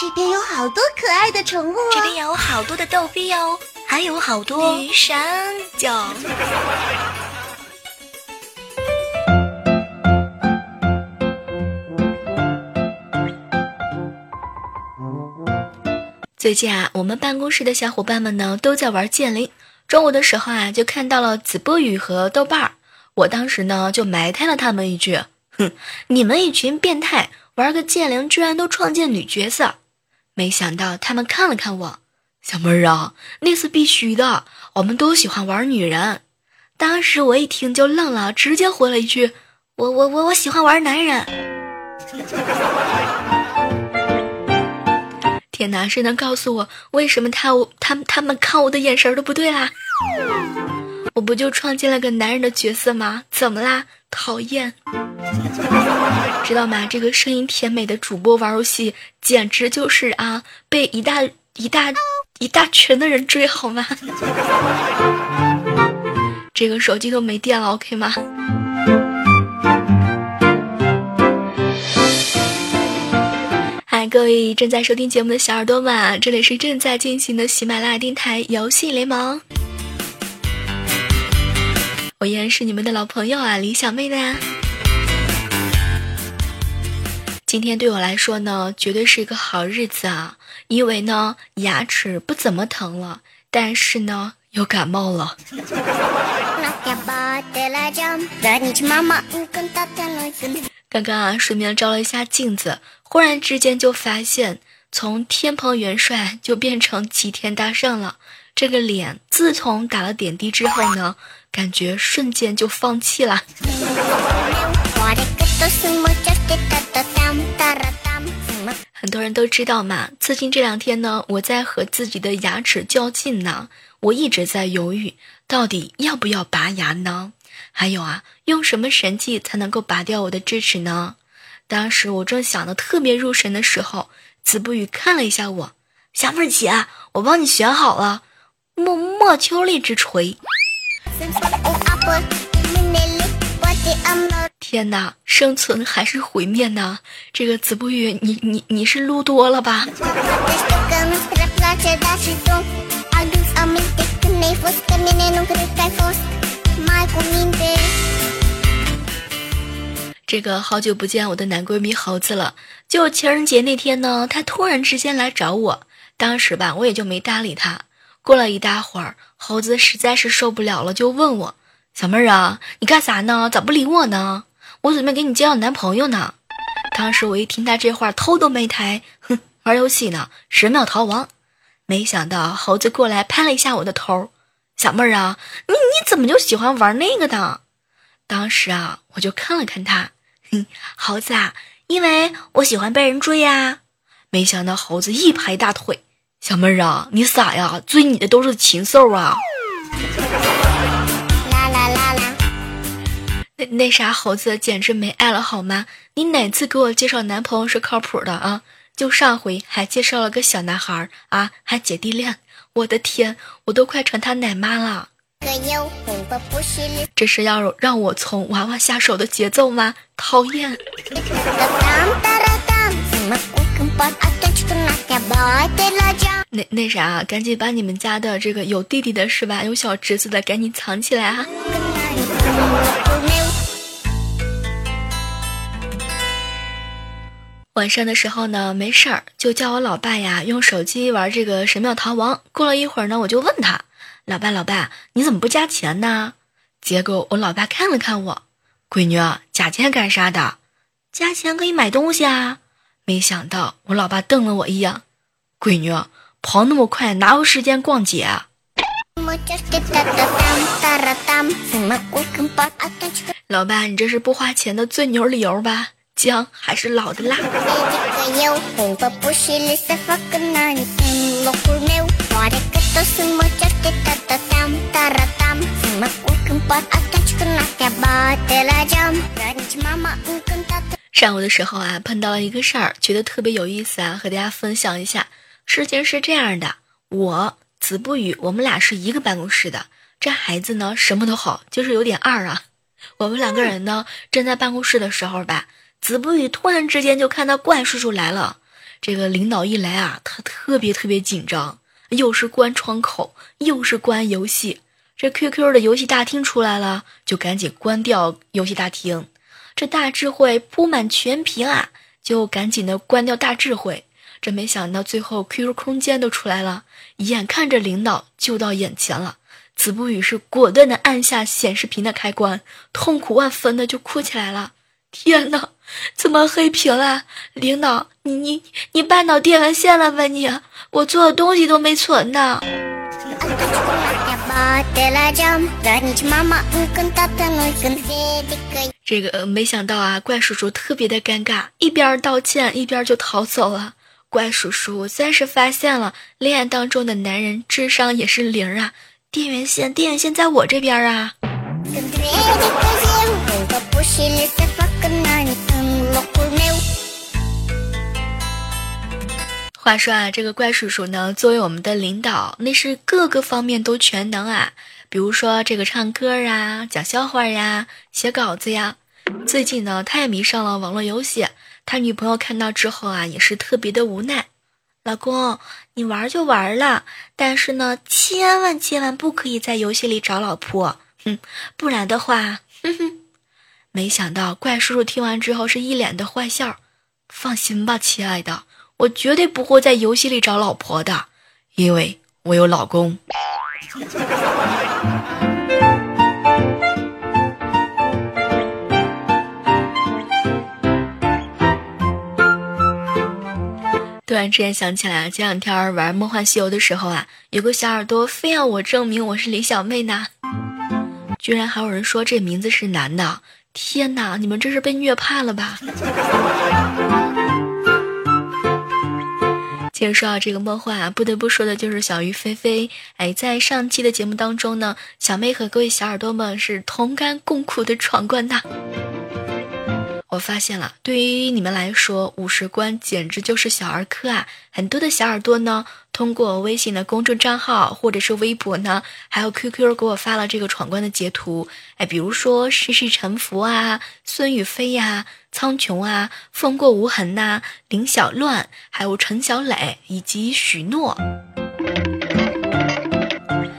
这边有好多可爱的宠物，这边有好多的逗比哦，还有好多鱼山椒。最近啊，我们办公室的小伙伴们呢都在玩剑灵。中午的时候啊，就看到了子波宇和豆瓣儿，我当时呢就埋汰了他们一句：“哼，你们一群变态，玩个剑灵居然都创建女角色。”没想到他们看了看我，小妹儿啊，那是必须的，我们都喜欢玩女人。当时我一听就愣了，直接回了一句：“我我我我喜欢玩男人。”天哪！谁能告诉我为什么他他他们看我的眼神都不对啦？我不就创建了个男人的角色吗？怎么啦？讨厌！知道吗？这个声音甜美的主播玩游戏，简直就是啊，被一大一大一大群的人追，好吗？这个手机都没电了，OK 吗？嗨，各位正在收听节目的小耳朵们，这里是正在进行的喜马拉雅电台游戏联盟。我依然是你们的老朋友啊，李小妹呢。今天对我来说呢，绝对是一个好日子啊，因为呢，牙齿不怎么疼了，但是呢，又感冒了。刚刚啊，顺便照了一下镜子，忽然之间就发现，从天蓬元帅就变成齐天大圣了。这个脸自从打了点滴之后呢，感觉瞬间就放弃了。很多人都知道嘛，最近这两天呢，我在和自己的牙齿较劲呢，我一直在犹豫，到底要不要拔牙呢？还有啊，用什么神器才能够拔掉我的智齿呢？当时我正想的特别入神的时候，子不语看了一下我，小妹姐，我帮你选好了，莫莫秋丽之锤。天哪，生存还是毁灭呢？这个子不语，你你你是撸多了吧？这个好久不见我的男闺蜜猴子了。就情人节那天呢，他突然之间来找我，当时吧，我也就没搭理他。过了一大会儿，猴子实在是受不了了，就问我：“小妹儿啊，你干啥呢？咋不理我呢？我准备给你介绍男朋友呢。”当时我一听他这话，头都没抬，哼，玩游戏呢，十秒逃亡。没想到猴子过来拍了一下我的头。小妹儿啊，你你怎么就喜欢玩那个的？当时啊，我就看了看他，哼，猴子啊，因为我喜欢被人追呀。没想到猴子一拍大腿，小妹儿啊，你傻呀？追你的都是禽兽啊！啦啦啦啦！那那啥，猴子简直没爱了好吗？你哪次给我介绍男朋友是靠谱的啊？就上回还介绍了个小男孩啊，还姐弟恋。我的天，我都快成他奶妈了！这是要让我从娃娃下手的节奏吗？讨厌！那那啥，赶紧把你们家的这个有弟弟的是吧？有小侄子的，赶紧藏起来啊！晚上的时候呢，没事儿就叫我老爸呀用手机玩这个神庙逃亡。过了一会儿呢，我就问他：“老爸，老爸，你怎么不加钱呢？”结果我老爸看了看我，闺女，加钱干啥的？加钱可以买东西啊。没想到我老爸瞪了我一眼，闺女跑那么快，哪有时间逛街？老爸，你这是不花钱的最牛理由吧？姜还是老的辣。上午的时候啊，碰到了一个事儿，觉得特别有意思啊，和大家分享一下。事情是这样的，我子不语，我们俩是一个办公室的。这孩子呢，什么都好，就是有点二啊。我们两个人呢，正在办公室的时候吧。子不语突然之间就看到怪叔叔来了，这个领导一来啊，他特别特别紧张，又是关窗口，又是关游戏。这 QQ 的游戏大厅出来了，就赶紧关掉游戏大厅。这大智慧铺满全屏啊，就赶紧的关掉大智慧。这没想到最后 QQ 空间都出来了，眼看着领导就到眼前了，子不语是果断的按下显示屏的开关，痛苦万分的就哭起来了。天哪，怎么黑屏了？领导，你你你绊倒电源线了吧？你，我做的东西都没存呢。这个没想到啊，怪叔叔特别的尴尬，一边道歉一边就逃走了。怪叔叔算是发现了，恋爱当中的男人智商也是零啊！电源线，电源线在我这边啊。话说啊，这个怪叔叔呢，作为我们的领导，那是各个方面都全能啊。比如说这个唱歌啊，讲笑话呀，写稿子呀。最近呢，他也迷上了网络游戏。他女朋友看到之后啊，也是特别的无奈。老公，你玩就玩了，但是呢，千万千万不可以在游戏里找老婆，哼，不然的话，哼哼。没想到怪叔叔听完之后是一脸的坏笑。放心吧，亲爱的。我绝对不会在游戏里找老婆的，因为我有老公。突然之间想起来，前两天玩《梦幻西游》的时候啊，有个小耳朵非要我证明我是李小妹呢，居然还有人说这名字是男的，天哪，你们这是被虐怕了吧？接着说到这个梦幻啊，不得不说的就是小鱼菲菲。哎，在上期的节目当中呢，小妹和各位小耳朵们是同甘共苦的闯关的。我发现了，对于你们来说，五十关简直就是小儿科啊！很多的小耳朵呢，通过微信的公众账号或者是微博呢，还有 QQ 给我发了这个闯关的截图。哎，比如说世世沉浮啊，孙雨霏呀，苍穹啊，风过无痕呐，林小乱，还有陈小磊以及许诺。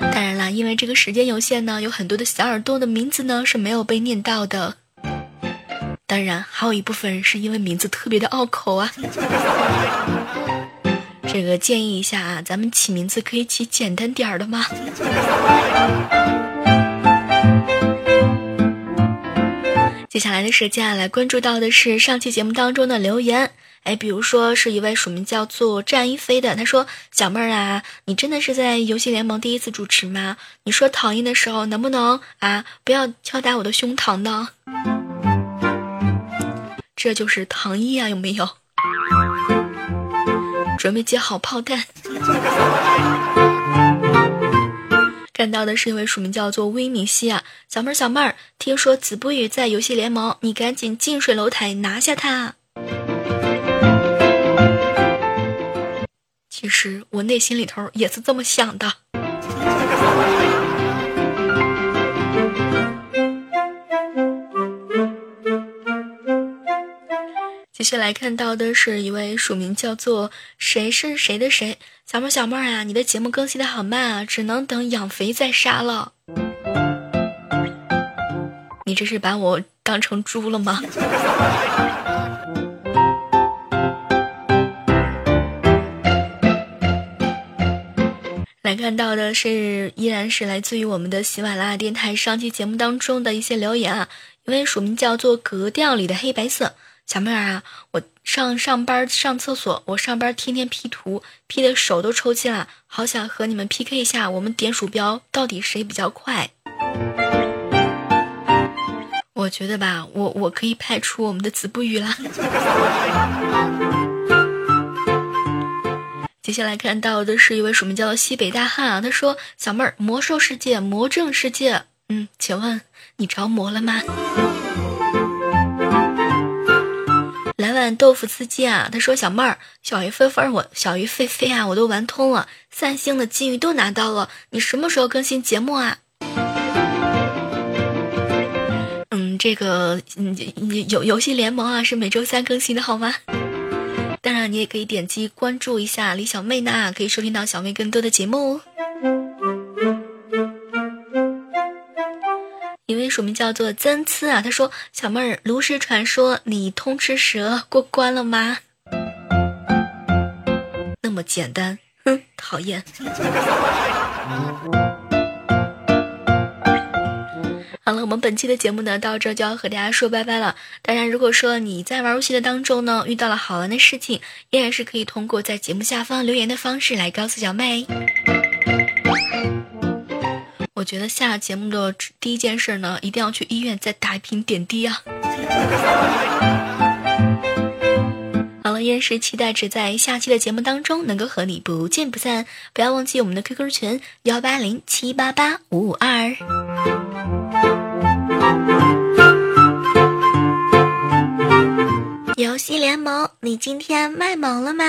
当然啦，因为这个时间有限呢，有很多的小耳朵的名字呢是没有被念到的。当然，还有一部分人是因为名字特别的拗口啊。这个建议一下啊，咱们起名字可以起简单点儿的吗？接下来的时间啊，来关注到的是上期节目当中的留言。哎，比如说是一位署名叫做战一飞的，他说：“小妹儿啊，你真的是在游戏联盟第一次主持吗？你说讨厌的时候，能不能啊不要敲打我的胸膛呢？”这就是糖衣啊，有没有？准备接好炮弹。看到的是一位署名叫做威米西啊，小妹儿小妹儿，听说子不语在游戏联盟，你赶紧近水楼台拿下他。其实我内心里头也是这么想的。接下来看到的是一位署名叫做“谁是谁的谁”小妹小妹啊，你的节目更新的好慢啊，只能等养肥再杀了。你这是把我当成猪了吗？来看到的是依然是来自于我们的喜马拉雅电台上期节目当中的一些留言啊，一位署名叫做“格调里的黑白色”。小妹儿啊，我上上班上厕所，我上班天天 P 图，P 的手都抽筋了，好想和你们 PK 一下，我们点鼠标到底谁比较快？我觉得吧，我我可以派出我们的子不语了。接下来看到的是一位署名叫做西北大汉啊，他说：“小妹儿，魔兽世界、魔怔世界，嗯，请问你着魔了吗？”来碗豆腐司机啊！他说：“小妹儿，小鱼飞飞，我小鱼飞飞啊，我都玩通了，三星的金鱼都拿到了。你什么时候更新节目啊？”嗯，这个嗯游游戏联盟啊是每周三更新的好吗？当然，你也可以点击关注一下李小妹呢，可以收听到小妹更多的节目。哦署名叫做曾次啊，他说：“小妹儿，炉石传说你通吃蛇过关了吗？那么简单，哼，讨厌。”好了，我们本期的节目呢，到这就要和大家说拜拜了。当然，如果说你在玩游戏的当中呢，遇到了好玩的事情，依然是可以通过在节目下方留言的方式来告诉小妹。我觉得下节目的第一件事呢，一定要去医院再打一瓶点滴啊。好了，依然是期待着在下期的节目当中能够和你不见不散。不要忘记我们的 QQ 群幺八零七八八五五二。游戏联盟，你今天卖萌了吗？